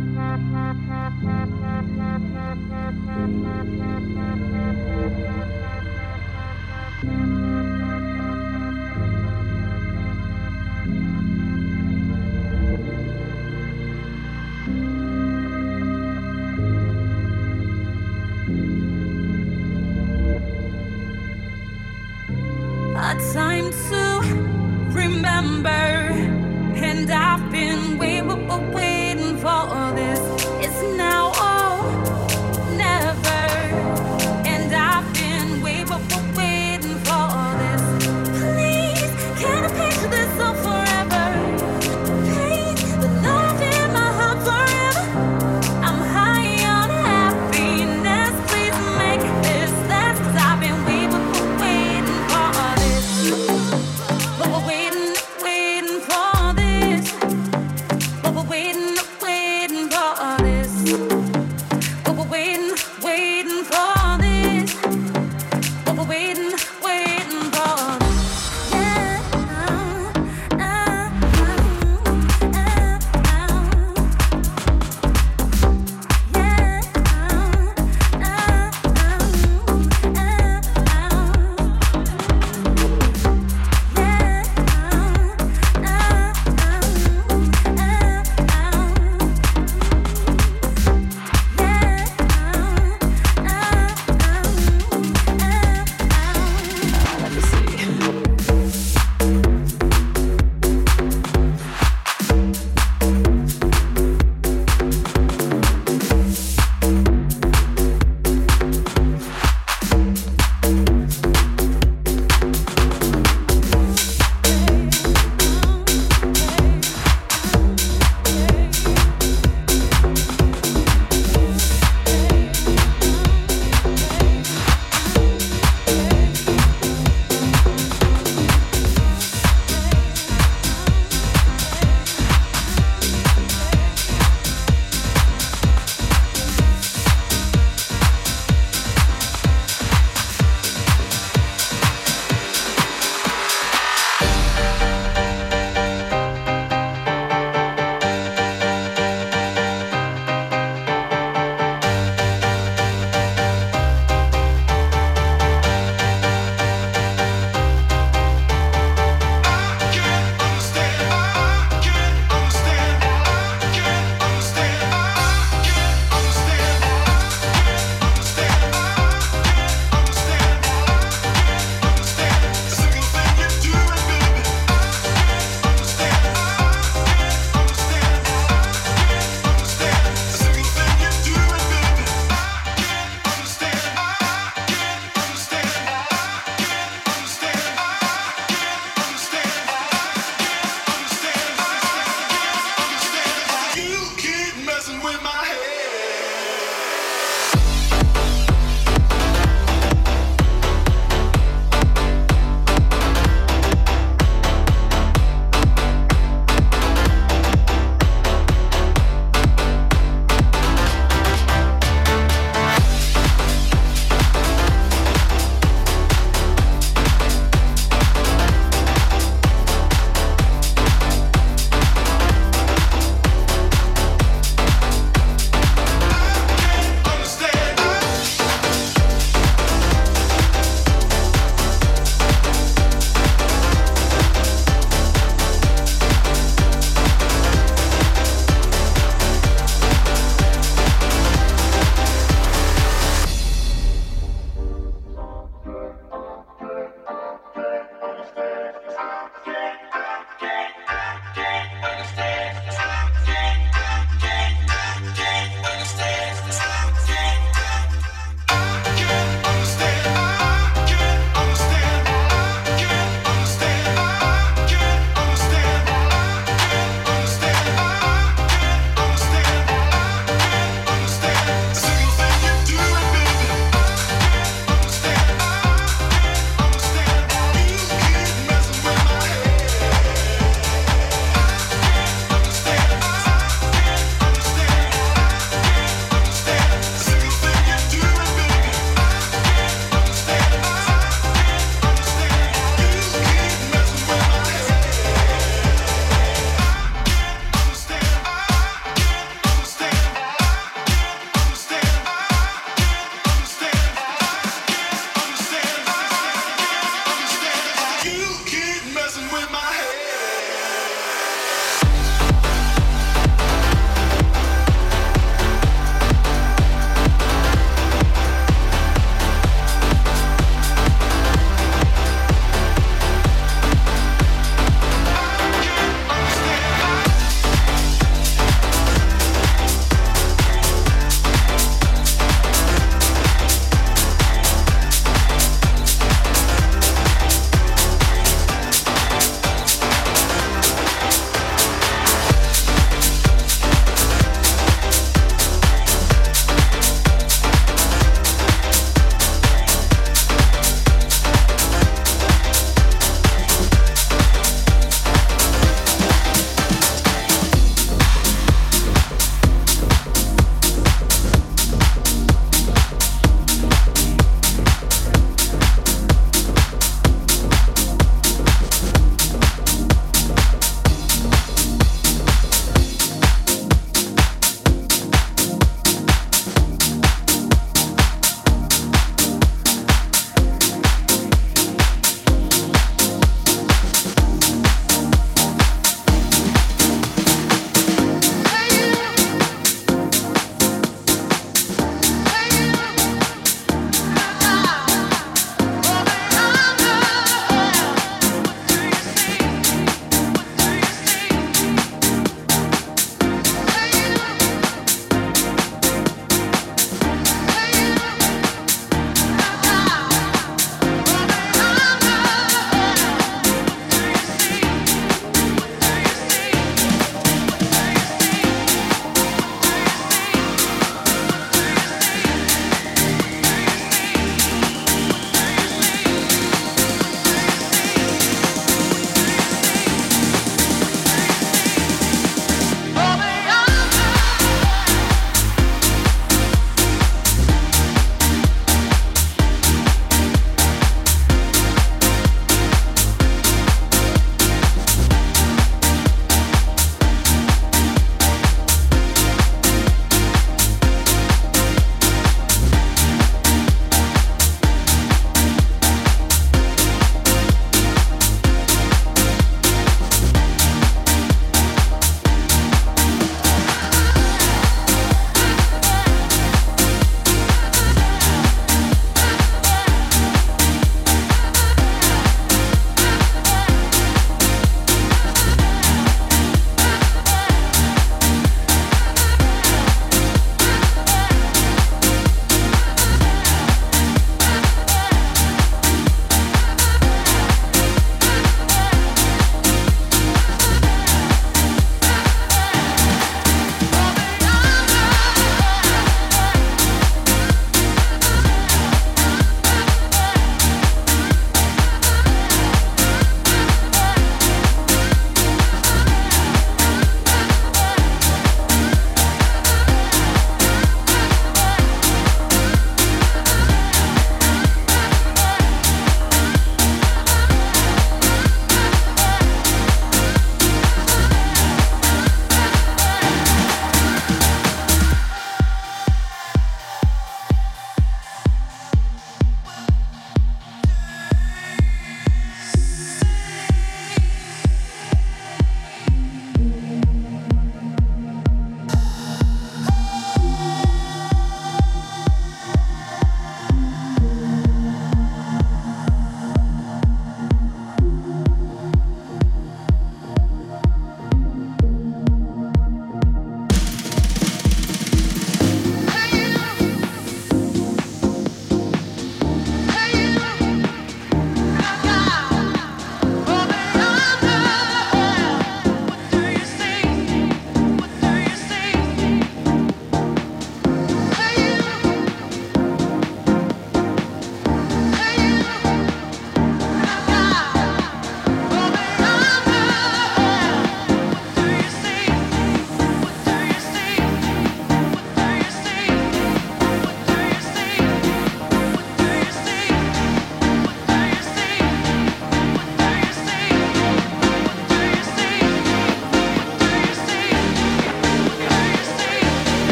Música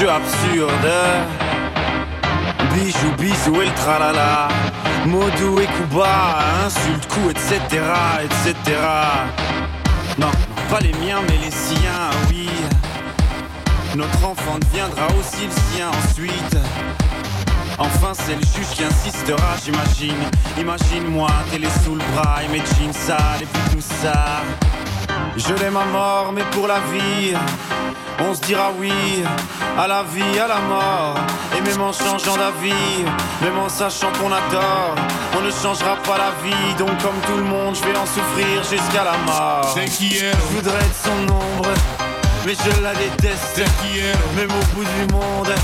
Jeux absurdes. Bijou, bisou et le tralala. Modou et Kuba, insulte, coup, etc., etc. Non, pas les miens, mais les siens, oui. Notre enfant deviendra aussi le sien ensuite. Enfin, c'est le juge qui insistera, j'imagine. Imagine-moi, télé sous le bras et mes jeans sales et puis tout ça. Je l'aime à mort, mais pour la vie, on se dira oui à la vie, à la mort. Et même en changeant d'avis, même en sachant qu'on adore, on ne changera pas la vie. Donc, comme tout le monde, je vais en souffrir jusqu'à la mort. C'est qui est Je voudrais être son ombre, mais je la déteste. C'est qui est Même au bout du monde,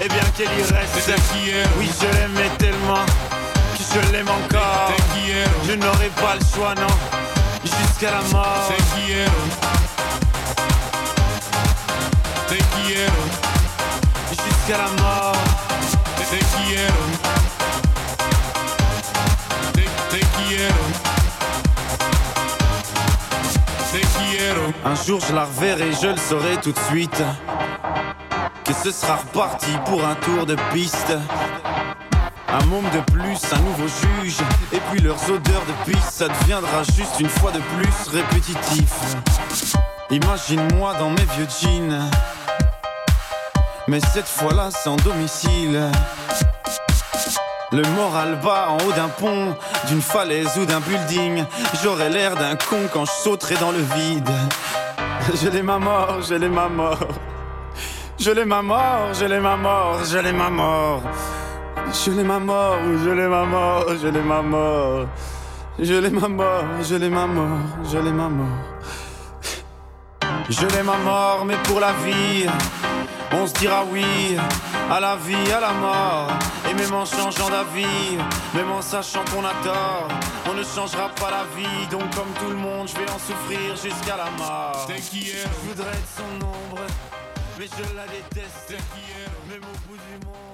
et bien qu'elle y reste Oui je l'aimais tellement Que je l'aime encore. Je n'aurai pas le choix non Jusqu'à la mort. Jusqu'à la mort. Un jour je la reverrai, je le saurai tout de suite. Que ce sera reparti pour un tour de piste. Un môme de plus, un nouveau juge. Et puis leurs odeurs de piste, ça deviendra juste une fois de plus répétitif. Imagine-moi dans mes vieux jeans. Mais cette fois-là, sans domicile. Le moral bas en haut d'un pont, d'une falaise ou d'un building. J'aurais l'air d'un con quand je sauterai dans le vide. Je l'ai ma mort, je l'ai ma mort. Je l'ai ma mort, je l'ai ma mort, je l'ai ma mort. Je l'ai ma mort, je l'ai ma mort, je l'ai ma mort. Je l'ai ma mort, je l'ai ma mort, je l'ai ma mort. Je l'ai ma mort, mais pour la vie, on se dira oui à la vie, à la mort. Et même en changeant d'avis, même en sachant qu'on a tort, on ne changera pas la vie. Donc, comme tout le monde, je vais en souffrir jusqu'à la mort. Je voudrais être son ombre, mais je la déteste. Même au bout du monde.